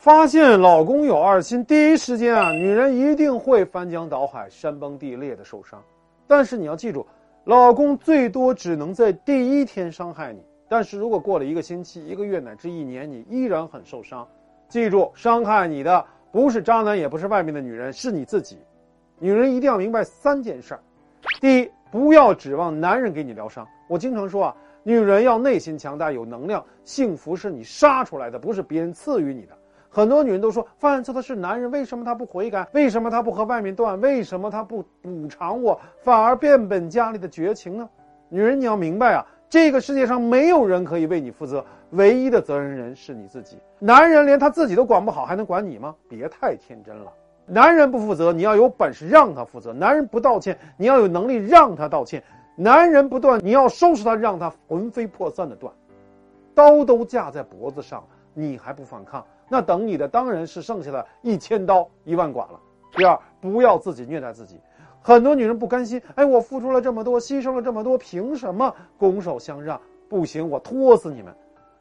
发现老公有二心，第一时间啊，女人一定会翻江倒海、山崩地裂的受伤。但是你要记住，老公最多只能在第一天伤害你。但是如果过了一个星期、一个月乃至一年，你依然很受伤，记住，伤害你的不是渣男，也不是外面的女人，是你自己。女人一定要明白三件事儿：第一，不要指望男人给你疗伤。我经常说啊，女人要内心强大、有能量，幸福是你杀出来的，不是别人赐予你的。很多女人都说犯错的是男人，为什么他不悔改？为什么他不和外面断？为什么他不补偿我，反而变本加厉的绝情呢？女人，你要明白啊，这个世界上没有人可以为你负责，唯一的责任人是你自己。男人连他自己都管不好，还能管你吗？别太天真了。男人不负责，你要有本事让他负责；男人不道歉，你要有能力让他道歉；男人不断，你要收拾他，让他魂飞魄散的断。刀都架在脖子上，你还不反抗？那等你的当然是剩下的一千刀一万剐了。第二，不要自己虐待自己。很多女人不甘心，哎，我付出了这么多，牺牲了这么多，凭什么拱手相让？不行，我拖死你们！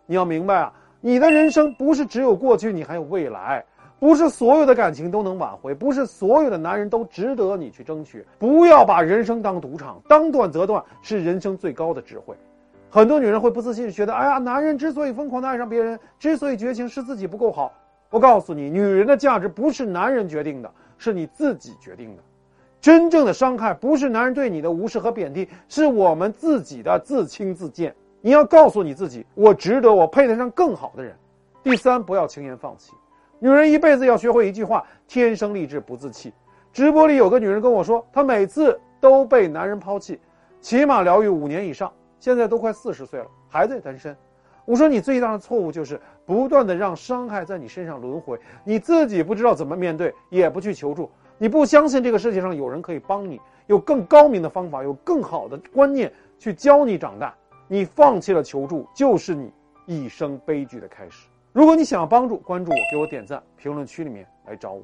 你要明白啊，你的人生不是只有过去，你还有未来。不是所有的感情都能挽回，不是所有的男人都值得你去争取。不要把人生当赌场，当断则断是人生最高的智慧。很多女人会不自信，觉得哎呀，男人之所以疯狂的爱上别人，之所以绝情，是自己不够好。我告诉你，女人的价值不是男人决定的，是你自己决定的。真正的伤害不是男人对你的无视和贬低，是我们自己的自轻自贱。你要告诉你自己，我值得，我配得上更好的人。第三，不要轻言放弃。女人一辈子要学会一句话：天生丽质不自弃。直播里有个女人跟我说，她每次都被男人抛弃，起码疗愈五年以上。现在都快四十岁了，还在单身。我说你最大的错误就是不断的让伤害在你身上轮回，你自己不知道怎么面对，也不去求助，你不相信这个世界上有人可以帮你，有更高明的方法，有更好的观念去教你长大。你放弃了求助，就是你一生悲剧的开始。如果你想要帮助，关注我，给我点赞，评论区里面来找我。